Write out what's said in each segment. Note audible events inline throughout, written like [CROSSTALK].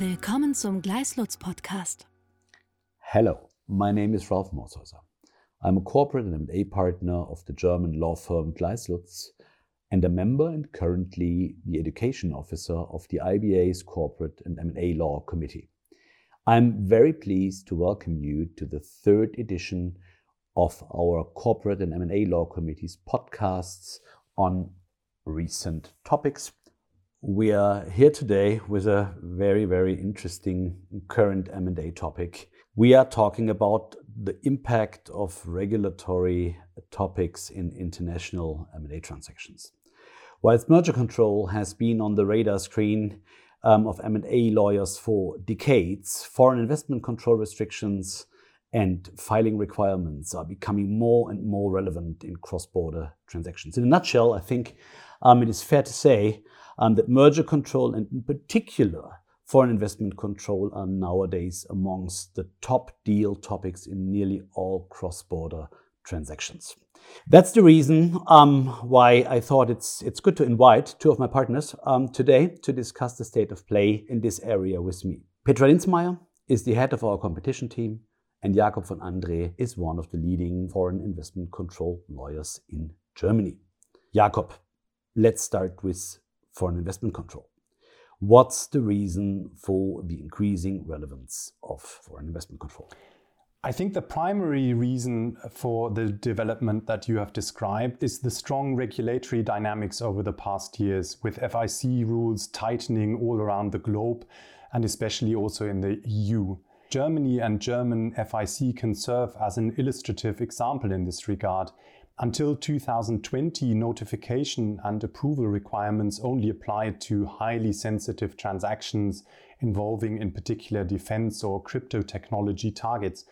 Willkommen zum Gleiss Lutz Podcast. Hello, my name is Ralf Morshäuser. I'm a corporate and M&A partner of the German law firm Gleiss Lutz and a member and currently the education officer of the IBA's Corporate and M&A Law Committee. I'm very pleased to welcome you to the third edition of our Corporate and M&A Law Committee's podcasts on recent topics. We are here today with a very, very interesting current M&A topic. We are talking about the impact of regulatory topics in international M&A transactions. Whilst merger control has been on the radar screen um, of M&A lawyers for decades, foreign investment control restrictions and filing requirements are becoming more and more relevant in cross-border transactions. In a nutshell, I think um, it is fair to say um, that merger control and in particular foreign investment control are nowadays amongst the top deal topics in nearly all cross-border transactions. That's the reason um, why I thought it's it's good to invite two of my partners um, today to discuss the state of play in this area with me. Petra Linsmeier is the head of our competition team, and Jacob von Andreae is one of the leading foreign investment control lawyers in Germany. Jacob, let's start with foreign investment control. What's the reason for the increasing relevance of foreign investment control? I think the primary reason for the development that you have described is the strong regulatory dynamics over the past years, with FIC rules tightening all around the globe and especially also in the EU. Germany and German FIC can serve as an illustrative example in this regard. Until 2020, notification and approval requirements only applied to highly sensitive transactions involving, in particular, defense or crypto technology targets.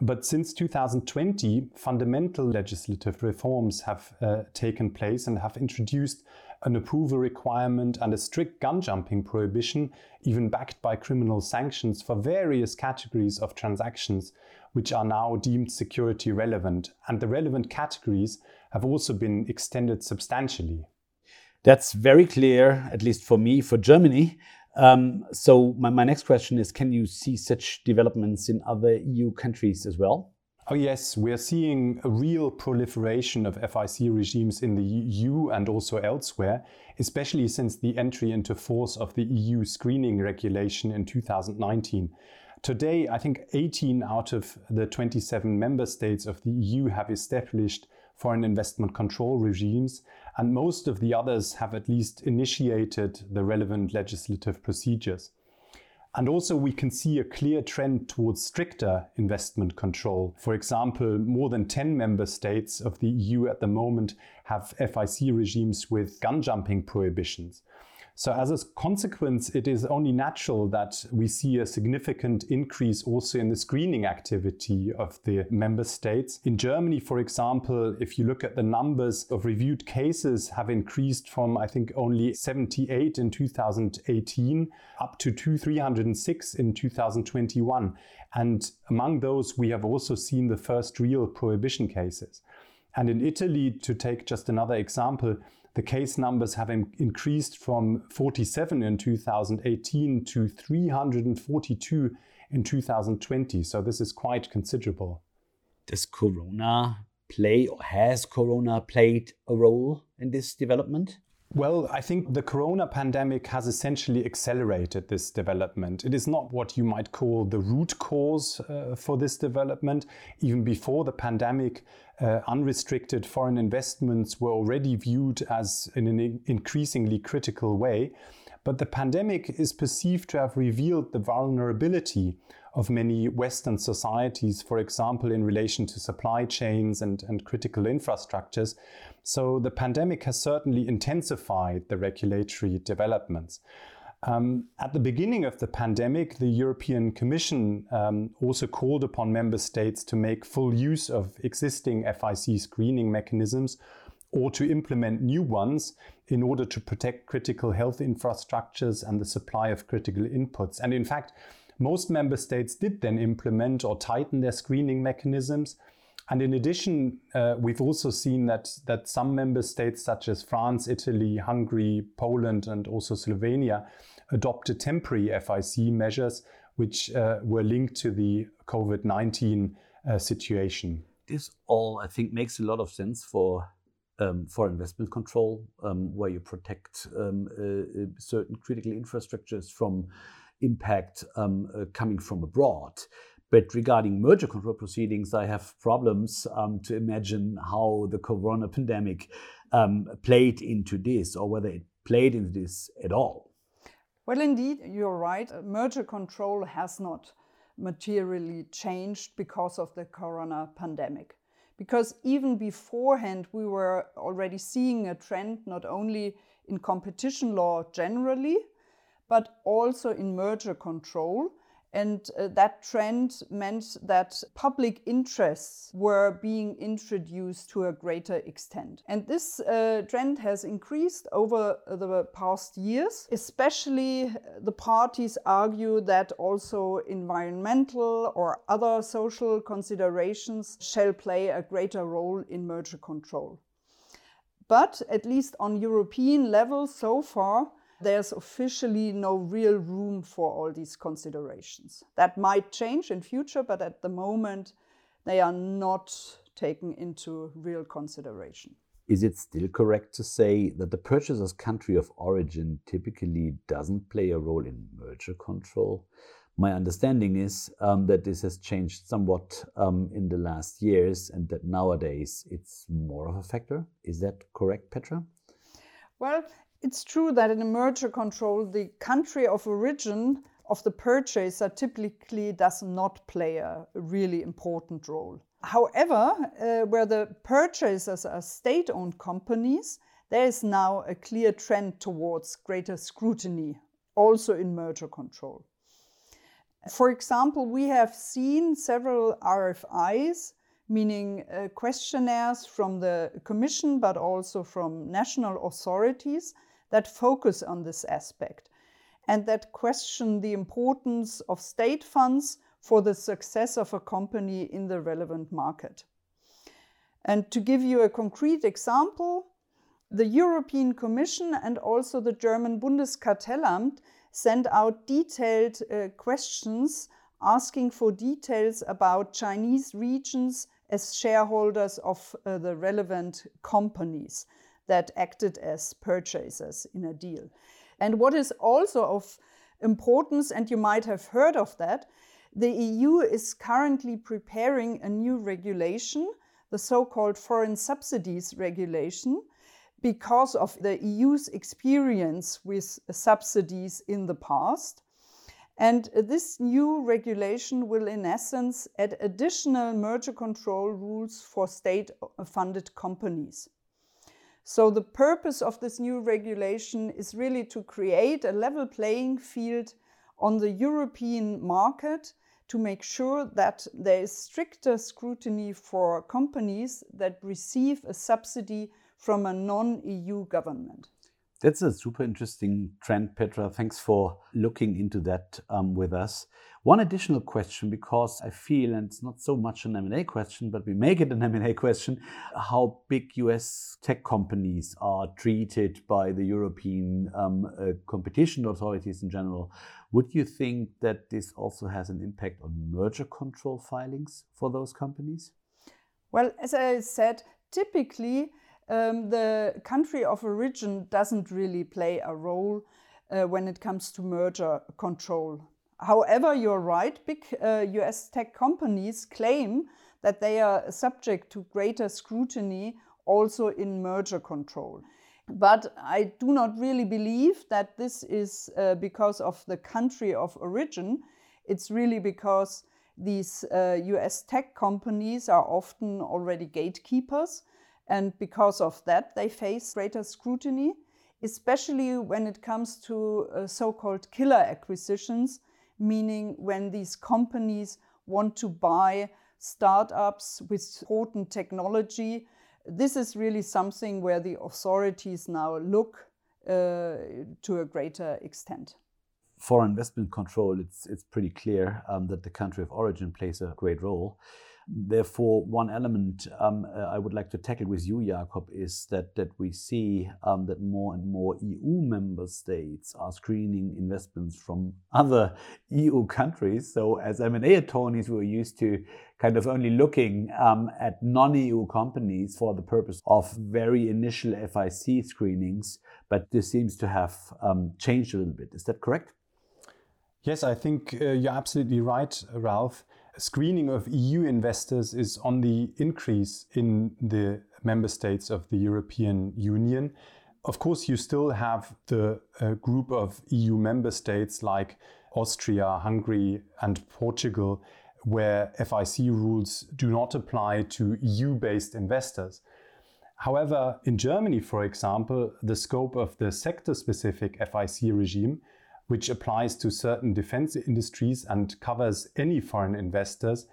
But since 2020, fundamental legislative reforms have uh, taken place and have introduced an approval requirement and a strict gun jumping prohibition, even backed by criminal sanctions for various categories of transactions, which are now deemed security relevant. And the relevant categories have also been extended substantially. That's very clear, at least for me, for Germany. Um, so my, my next question is, can you see such developments in other EU countries as well? Oh, yes, we're seeing a real proliferation of FIC regimes in the EU and also elsewhere, especially since the entry into force of the EU screening regulation in 2019. Today, I think 18 out of the 27 member states of the EU have established foreign investment control regimes, and most of the others have at least initiated the relevant legislative procedures. And also, we can see a clear trend towards stricter investment control. For example, more than 10 member states of the EU at the moment have FIC regimes with gun jumping prohibitions. So, as a consequence, it is only natural that we see a significant increase also in the screening activity of the member states. In Germany, for example, if you look at the numbers of reviewed cases have increased from, I think, only 78 in 2018 up to 306 in 2021. And among those, we have also seen the first real prohibition cases. And in Italy, to take just another example, the case numbers have increased from 47 in 2018 to 342 in 2020. So this is quite considerable. Does Corona play or has Corona played a role in this development? Well, I think the corona pandemic has essentially accelerated this development. It is not what you might call the root cause uh, for this development. Even before the pandemic, uh, unrestricted foreign investments were already viewed as in an increasingly critical way. But the pandemic is perceived to have revealed the vulnerability of many Western societies, for example, in relation to supply chains and, and critical infrastructures. So the pandemic has certainly intensified the regulatory developments. Um, at the beginning of the pandemic, the European Commission um, also called upon member states to make full use of existing FIC screening mechanisms or to implement new ones in order to protect critical health infrastructures and the supply of critical inputs. And in fact, most member states did then implement or tighten their screening mechanisms And in addition, uh, we've also seen that, that some member states, such as France, Italy, Hungary, Poland, and also Slovenia, adopted temporary FIC measures which uh, were linked to the COVID 19 uh, situation. This all, I think, makes a lot of sense for um, for investment control, um, where you protect um, uh, uh certain critical infrastructures from impact um, uh, coming from abroad. But regarding merger control proceedings, I have problems um, to imagine how the corona pandemic um, played into this or whether it played into this at all. Well, indeed, you're right. Merger control has not materially changed because of the corona pandemic. Because even beforehand, we were already seeing a trend not only in competition law generally, but also in merger control and uh, that trend meant that public interests were being introduced to a greater extent. And this uh, trend has increased over the past years. Especially uh, the parties argue that also environmental or other social considerations shall play a greater role in merger control. But at least on European level so far, there's officially no real room for all these considerations. That might change in future, but at the moment they are not taken into real consideration. Is it still correct to say that the purchaser's country of origin typically doesn't play a role in merger control? My understanding is um, that this has changed somewhat um, in the last years and that nowadays it's more of a factor. Is that correct, Petra? Well, it's true that in a merger control, the country of origin of the purchaser typically does not play a really important role. However, uh, where the purchasers are state owned companies, there is now a clear trend towards greater scrutiny, also in merger control. For example, we have seen several RFIs, meaning uh, questionnaires from the Commission but also from national authorities that focus on this aspect and that question the importance of state funds for the success of a company in the relevant market. And to give you a concrete example, the European Commission and also the German Bundeskartellamt sent out detailed uh, questions asking for details about Chinese regions as shareholders of uh, the relevant companies that acted as purchasers in a deal. And what is also of importance, and you might have heard of that, the EU is currently preparing a new regulation, the so called foreign subsidies regulation, because of the EU's experience with subsidies in the past. And this new regulation will, in essence, add additional merger control rules for state funded companies. So, the purpose of this new regulation is really to create a level playing field on the European market to make sure that there is stricter scrutiny for companies that receive a subsidy from a non EU government. That's a super interesting trend, Petra. Thanks for looking into that um, with us. One additional question, because I feel, and it's not so much an M&A question, but we make it an [LAUGHS] M&A question, how big US tech companies are treated by the European um, uh, competition authorities in general. Would you think that this also has an impact on merger control filings for those companies? Well, as I said, typically um, the country of origin doesn't really play a role uh, when it comes to merger control. However, you're right, big uh, US tech companies claim that they are subject to greater scrutiny also in merger control. But I do not really believe that this is uh, because of the country of origin. It's really because these uh, US tech companies are often already gatekeepers and because of that, they face greater scrutiny, especially when it comes to uh, so called killer acquisitions, meaning when these companies want to buy startups with potent technology. This is really something where the authorities now look uh, to a greater extent. For investment control, it's, it's pretty clear um, that the country of origin plays a great role. Therefore, one element um, uh, I would like to tackle with you, Jacob, is that, that we see um, that more and more EU member states are screening investments from other [LAUGHS] EU countries. So, as M&A attorneys, we're used to kind of only looking um, at non-EU companies for the purpose of very initial FIC screenings. But this seems to have um, changed a little bit. Is that correct? Yes, I think uh, you're absolutely right, Ralf screening of EU investors is on the increase in the member states of the European Union. Of course, you still have the uh, group of EU member states like Austria, Hungary, and Portugal, where FIC rules do not apply to EU based investors. However, in Germany, for example, the scope of the sector specific FIC regime which applies to certain defense industries and covers any foreign investors,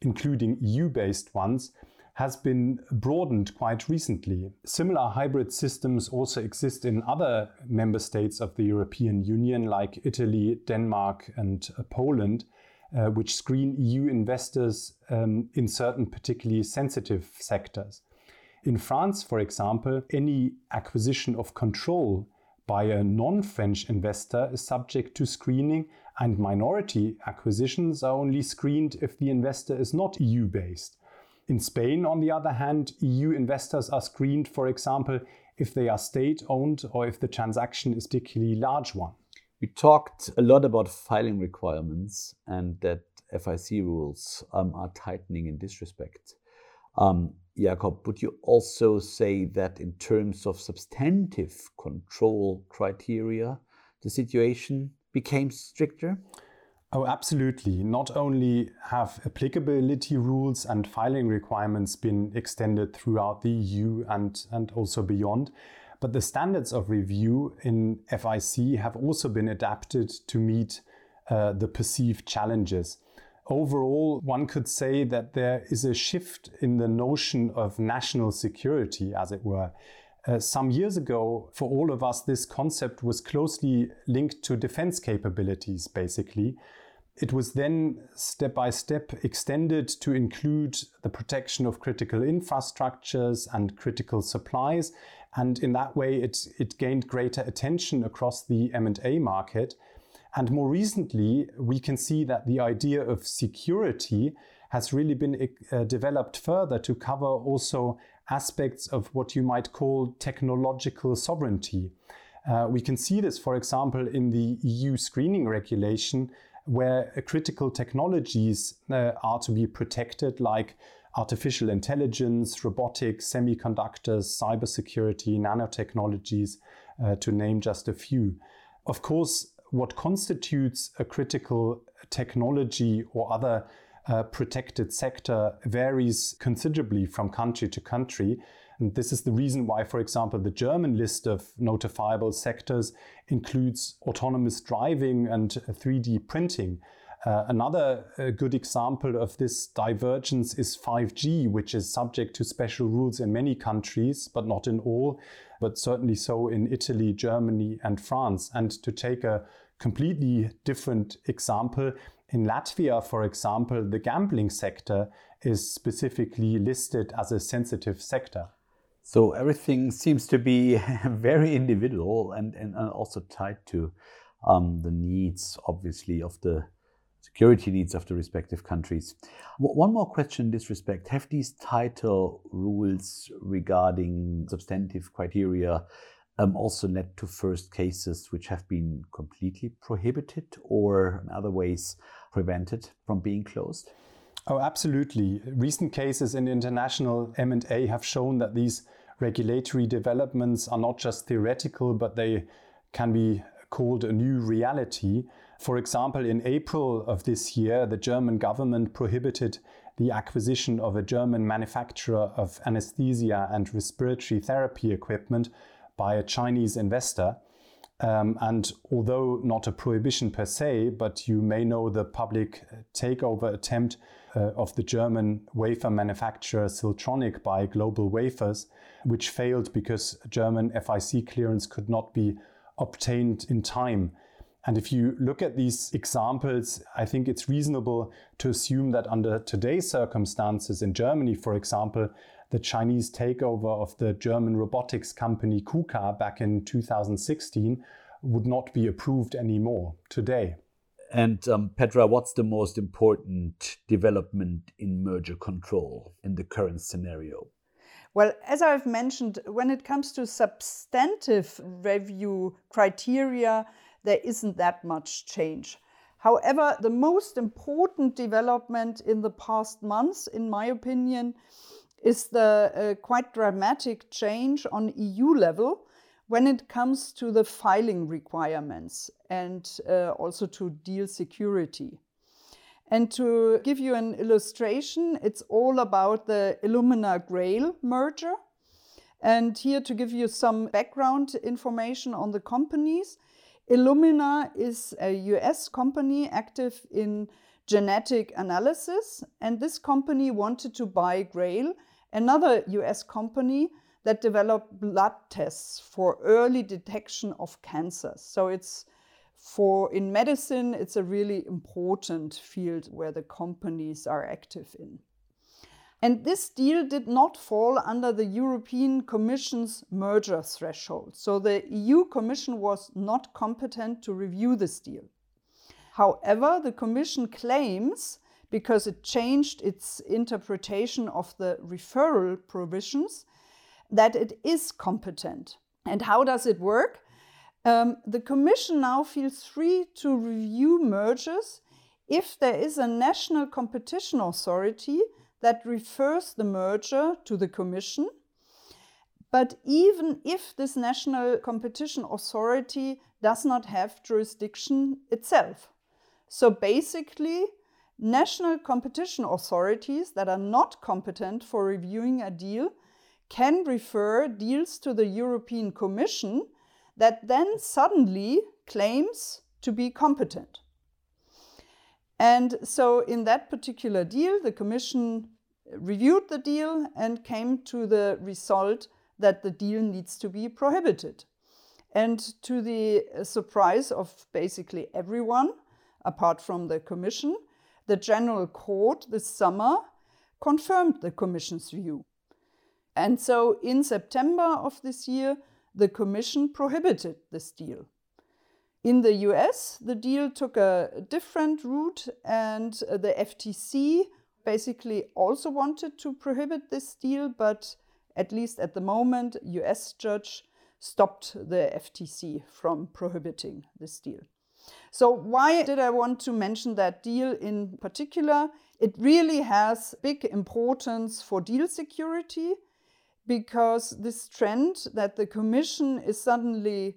including EU based ones, has been broadened quite recently. Similar hybrid systems also exist in other member states of the European Union, like Italy, Denmark, and uh, Poland, uh, which screen EU investors um, in certain particularly sensitive sectors. In France, for example, any acquisition of control by a non-French investor is subject to screening and minority acquisitions are only screened if the investor is not EU-based. In Spain, on the other hand, EU investors are screened, for example, if they are state-owned or if the transaction is particularly large one. We talked a lot about filing requirements and that FIC rules um, are tightening in this respect. Um, Jacob, would you also say that in terms of substantive control criteria, the situation became stricter? Oh, absolutely. Not only have applicability rules and filing requirements been extended throughout the EU and, and also beyond, but the standards of review in FIC have also been adapted to meet uh, the perceived challenges overall, one could say that there is a shift in the notion of national security, as it were. Uh, some years ago, for all of us, this concept was closely linked to defense capabilities, basically. It was then step by step extended to include the protection of critical infrastructures and critical supplies. And in that way, it, it gained greater attention across the M&A market. And more recently, we can see that the idea of security has really been uh, developed further to cover also aspects of what you might call technological sovereignty. Uh, we can see this, for example, in the EU screening regulation, where critical technologies uh, are to be protected, like artificial intelligence, robotics, semiconductors, cybersecurity, nanotechnologies, uh, to name just a few. Of course, what constitutes a critical technology or other uh, protected sector varies considerably from country to country. And this is the reason why, for example, the German list of notifiable sectors includes autonomous driving and 3D printing. Uh, another uh, good example of this divergence is 5G, which is subject to special rules in many countries, but not in all, but certainly so in Italy, Germany, and France. And to take a completely different example. In Latvia, for example, the gambling sector is specifically listed as a sensitive sector. So everything seems to be [LAUGHS] very individual and, and also tied to um, the needs, obviously, of the security needs of the respective countries. One more question in this respect Have these tighter rules regarding substantive criteria um, also led to first cases which have been completely prohibited or in other ways prevented from being closed? Oh, absolutely. Recent cases in international M&A have shown that these regulatory developments are not just theoretical, but they can be called a new reality. For example, in April of this year, the German government prohibited the acquisition of a German manufacturer of anesthesia and respiratory therapy equipment by a Chinese investor. Um, and although not a prohibition per se, but you may know the public takeover attempt uh, of the German wafer manufacturer Siltronic by Global Wafers, which failed because German FIC clearance could not be obtained in time. And if you look at these examples, I think it's reasonable to assume that under today's circumstances in Germany, for example, the Chinese takeover of the German robotics company KUKA back in 2016 would not be approved anymore today. And um, Petra, what's the most important development in merger control in the current scenario? Well, as I've mentioned, when it comes to substantive review criteria, there isn't that much change. However, the most important development in the past months, in my opinion, is the uh, quite dramatic change on EU level when it comes to the filing requirements and uh, also to deal security. And to give you an illustration, it's all about the Illumina Grail merger. And here to give you some background information on the companies, Illumina is a US company active in genetic analysis, and this company wanted to buy Grail, another US company that developed blood tests for early detection of cancers. So it's for in medicine, it's a really important field where the companies are active in. And this deal did not fall under the European Commission's merger threshold. So the EU Commission was not competent to review this deal. However, the Commission claims, because it changed its interpretation of the referral provisions, that it is competent. And how does it work? Um, the Commission now feels free to review mergers if there is a national competition authority that refers the merger to the Commission. But even if this national competition authority does not have jurisdiction itself. So basically, national competition authorities that are not competent for reviewing a deal can refer deals to the European Commission that then suddenly claims to be competent. And so, in that particular deal, the Commission reviewed the deal and came to the result that the deal needs to be prohibited. And to the surprise of basically everyone, apart from the Commission, the General Court this summer confirmed the Commission's view. And so in September of this year, the Commission prohibited this deal. In the US, the deal took a different route, and uh, the FTC basically also wanted to prohibit this deal, but at least at the moment, US judge stopped the FTC from prohibiting this deal. So why did I want to mention that deal in particular? It really has big importance for deal security because this trend that the Commission is suddenly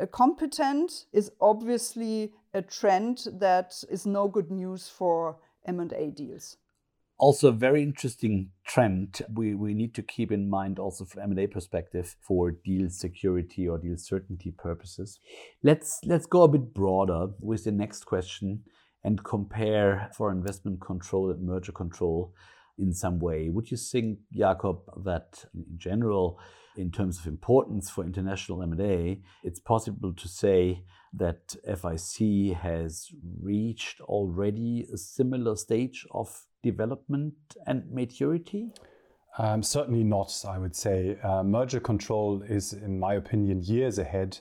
uh, competent is obviously a trend that is no good news for M&A deals. Also, a very interesting trend we, we need to keep in mind also from M&A perspective for deal security or deal certainty purposes. Let's let's go a bit broader with the next question and compare for investment control and merger control in some way. Would you think, Jacob, that in general, in terms of importance for international M&A, it's possible to say that FIC has reached already a similar stage of development and maturity? Um, certainly not, I would say. Uh, merger control is, in my opinion, years ahead,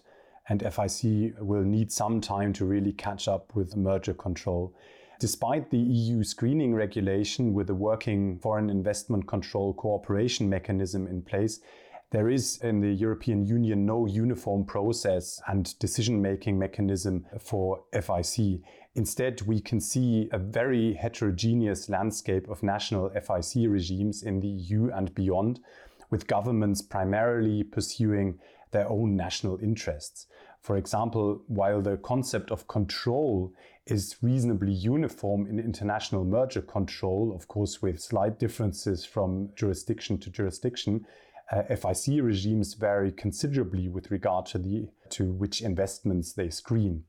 and FIC will need some time to really catch up with merger control. Despite the EU screening regulation with a working foreign investment control cooperation mechanism in place, there is in the European Union no uniform process and decision making mechanism for FIC. Instead, we can see a very heterogeneous landscape of national FIC regimes in the EU and beyond, with governments primarily pursuing their own national interests. For example, while the concept of control is reasonably uniform in international merger control, of course, with slight differences from jurisdiction to jurisdiction, uh, FIC regimes vary considerably with regard to, the, to which investments they screen.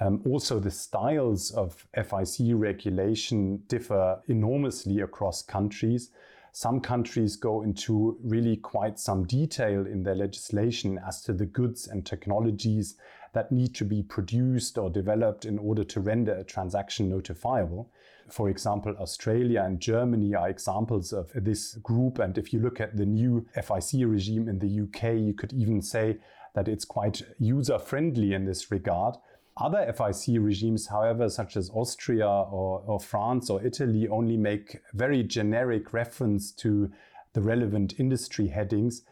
Um, also, the styles of FIC regulation differ enormously across countries. Some countries go into really quite some detail in their legislation as to the goods and technologies that need to be produced or developed in order to render a transaction notifiable. For example, Australia and Germany are examples of this group. And if you look at the new FIC regime in the UK, you could even say that it's quite user friendly in this regard. Other FIC regimes, however, such as Austria or, or, France or Italy, only make very generic reference to the relevant industry headings.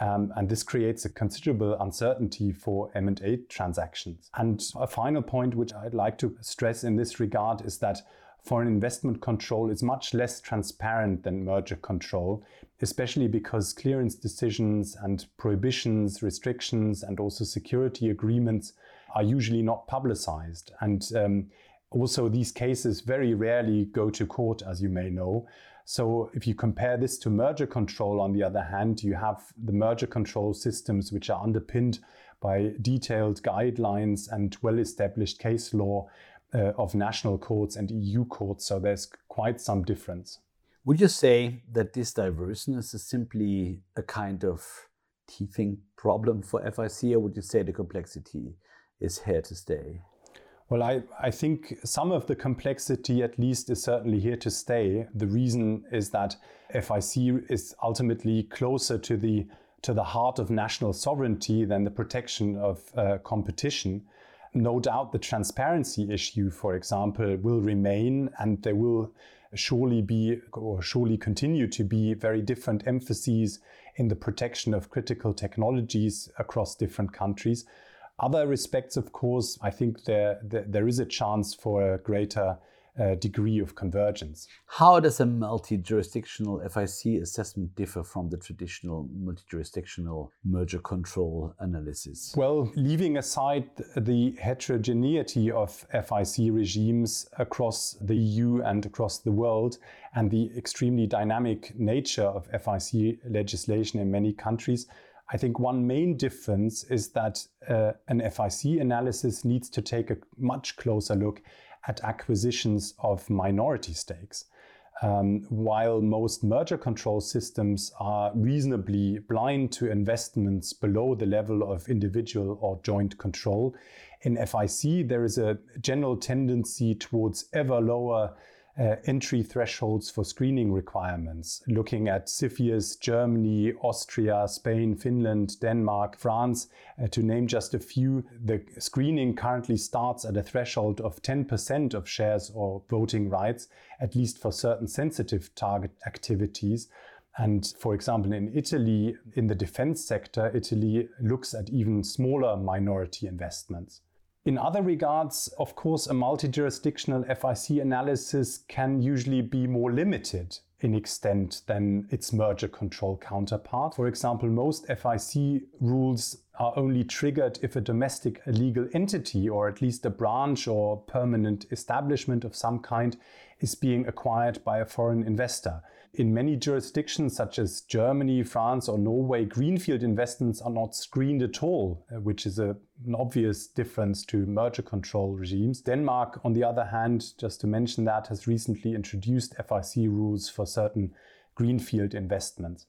Um, and this creates a considerable uncertainty for M&A transactions. And a final point which I'd like to stress in this regard is that foreign investment control is much less transparent than merger control, especially because clearance decisions and prohibitions, restrictions, and also security agreements are usually not publicized. And um, also, these cases very rarely go to court, as you may know. So, if you compare this to merger control, on the other hand, you have the merger control systems which are underpinned by detailed guidelines and well established case law uh, of national courts and EU courts. So, there's quite some difference. Would you say that this diverseness is simply a kind of teething problem for FIC, or would you say the complexity is here to stay? Well, I, I think some of the complexity, at least, is certainly here to stay. The reason is that FIC is ultimately closer to the to the heart of national sovereignty than the protection of uh, competition. No doubt, the transparency issue, for example, will remain, and there will surely be or surely continue to be very different emphases in the protection of critical technologies across different countries. Other respects, of course, I think there, there, there is a chance for a greater uh, degree of convergence. How does a multi jurisdictional FIC assessment differ from the traditional multi jurisdictional merger control analysis? Well, leaving aside the heterogeneity of FIC regimes across the EU and across the world, and the extremely dynamic nature of FIC legislation in many countries, I think one main difference is that uh, an FIC analysis needs to take a much closer look at acquisitions of minority stakes. Um, while most merger control systems are reasonably blind to investments below the level of individual or joint control, in FIC there is a general tendency towards ever lower uh, entry thresholds for screening requirements, looking at CFIUS, Germany, Austria, Spain, Finland, Denmark, France, uh, to name just a few. The screening currently starts at a threshold of 10% of shares or voting rights, at least for certain sensitive target activities. And for example, in Italy, in the defense sector, Italy looks at even smaller minority investments. In other regards, of course, a multi jurisdictional FIC analysis can usually be more limited in extent than its merger control counterpart. For example, most FIC rules are only triggered if a domestic legal entity, or at least a branch or permanent establishment of some kind, is being acquired by a foreign investor. In many jurisdictions, such as Germany, France, or Norway, greenfield investments are not screened at all, uh, which is a, an obvious difference to merger control regimes. Denmark, on the other hand, just to mention that, has recently introduced FIC rules for certain greenfield investments.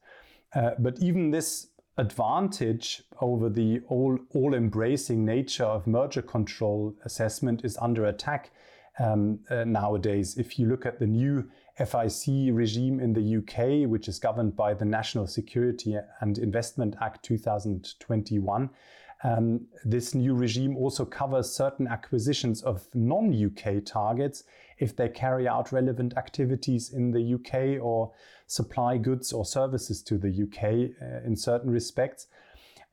Uh, but even this advantage over the all, all embracing nature of merger control assessment is under attack um, uh, nowadays. If you look at the new FIC regime in the UK, which is governed by the National Security and Investment Act 2021. Um, this new regime also covers certain acquisitions of non UK targets if they carry out relevant activities in the UK or supply goods or services to the UK uh, in certain respects.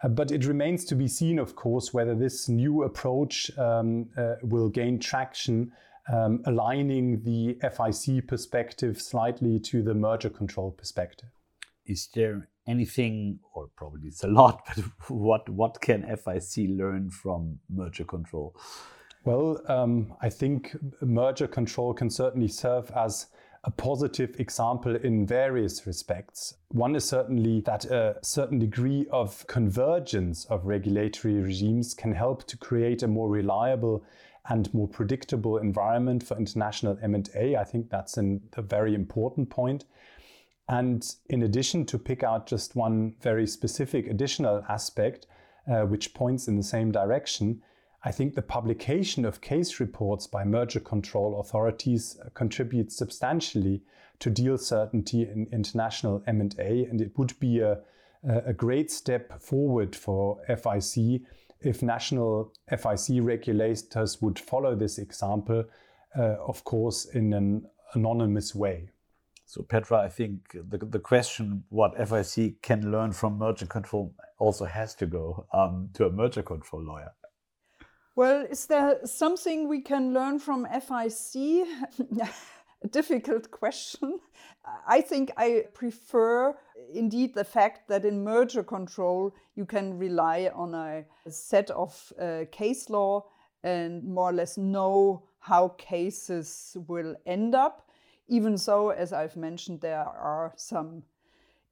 Uh, but it remains to be seen, of course, whether this new approach um, uh, will gain traction um, aligning the FIC perspective slightly to the merger control perspective. Is there anything, or probably it's a lot, [LAUGHS] but what, what can FIC learn from merger control? Well, um, I think merger control can certainly serve as a positive example in various respects. One is certainly that a certain degree of convergence of regulatory regimes can help to create a more reliable and more predictable environment for international M&A. I think that's an, a very important point. And in addition, to pick out just one very specific additional aspect, uh, which points in the same direction, I think the publication of case reports by merger control authorities contributes substantially to deal certainty in international M&A, and it would be a, a great step forward for FIC if national FIC regulators would follow this example, uh, of course, in an anonymous way. So, Petra, I think the, the question what FIC can learn from merger control also has to go um, to a merger control lawyer. Well, is there something we can learn from FIC? [LAUGHS] difficult [LAUGHS] question. I think I prefer indeed the fact that in merger control you can rely on a set of uh, case law and more or less know how cases will end up. Even so, as I've mentioned, there are some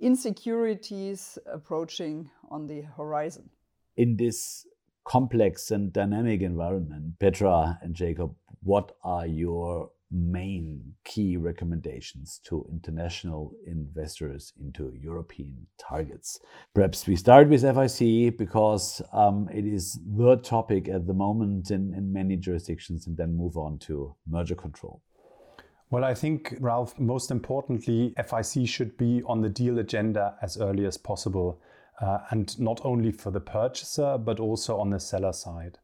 insecurities approaching on the horizon. In this complex and dynamic environment, Petra and Jacob, what are your main key recommendations to international investors into European targets? Perhaps we start with FIC because um, it is the topic at the moment in, in many jurisdictions, and then move on to merger control. Well, I think, Ralf, most importantly, FIC should be on the deal agenda as early as possible uh, and not only for the purchaser, but also on the seller side.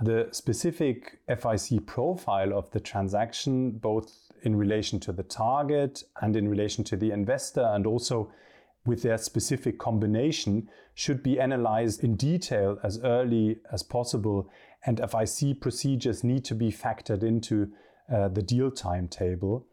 The specific FIC profile of the transaction, both in relation to the target and in relation to the investor, and also with their specific combination, should be analyzed in detail as early as possible. And FIC procedures need to be factored into uh, the deal timetable.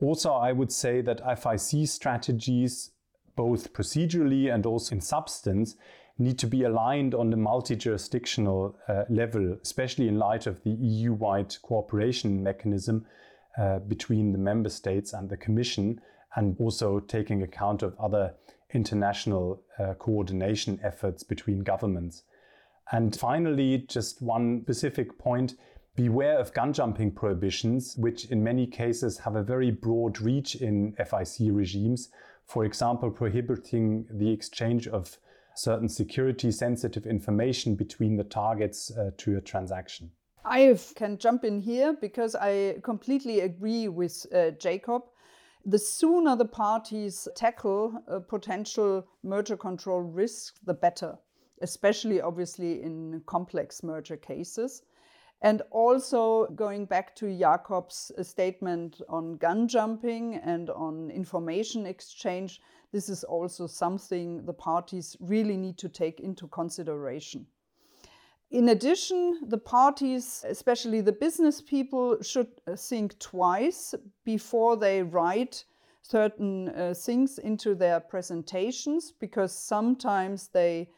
Also, I would say that FIC strategies both procedurally and also in substance, need to be aligned on the multi jurisdictional uh, level, especially in light of the EU wide cooperation mechanism uh, between the member states and the Commission, and also taking account of other international uh, coordination efforts between governments. And finally, just one specific point beware of gun jumping prohibitions, which in many cases have a very broad reach in FIC regimes for example, prohibiting the exchange of certain security sensitive information between the targets uh, to a transaction. I can jump in here because I completely agree with uh, Jacob. The sooner the parties tackle a potential merger control risk, the better, especially obviously in complex merger cases. And also going back to Jacob's uh, statement on gun jumping and on information exchange, this is also something the parties really need to take into consideration. In addition, the parties, especially the business people, should uh, think twice before they write certain uh, things into their presentations because sometimes they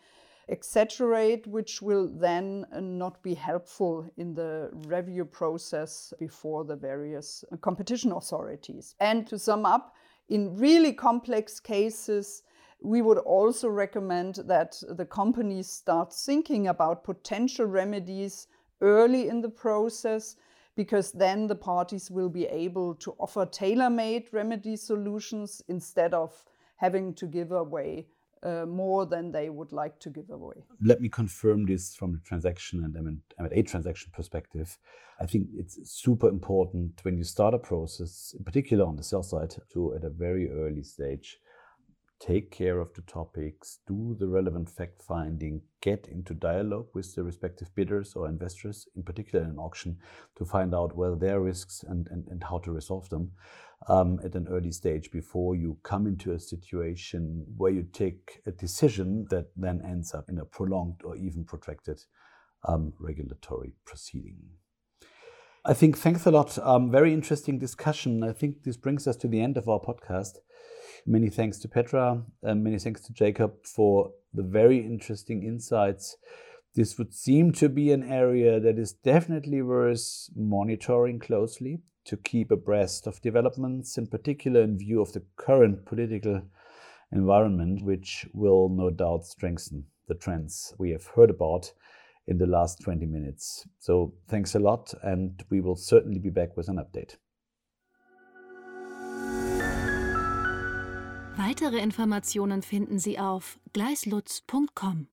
exaggerate, which will then uh, not be helpful in the review process before the various uh, competition authorities. And to sum up, in really complex cases, we would also recommend that the companies start thinking about potential remedies early in the process because then the parties will be able to offer tailor made remedy solutions instead of having to give away uh, more than they would like to give away. Let me confirm this from the transaction and M&A transaction perspective. I think it's super important when you start a process, in particular on the sell side, to at a very early stage take care of the topics, do the relevant fact finding, get into dialogue with the respective bidders or investors, in particular in an auction, to find out where their risks and, and, and how to resolve them um, at an early stage before you come into a situation where you take a decision that then ends up in a prolonged or even protracted um, regulatory proceeding. I think thanks a lot. Um, very interesting discussion. I think this brings us to the end of our podcast. Many thanks to Petra, and many thanks to Jacob for the very interesting insights. This would seem to be an area that is definitely worth monitoring closely to keep abreast of developments, in particular in view of the current political environment, which will no doubt strengthen the trends we have heard about in the last 20 minutes. So, thanks a lot, and we will certainly be back with an update. Weitere Informationen finden Sie auf gleislutz.com.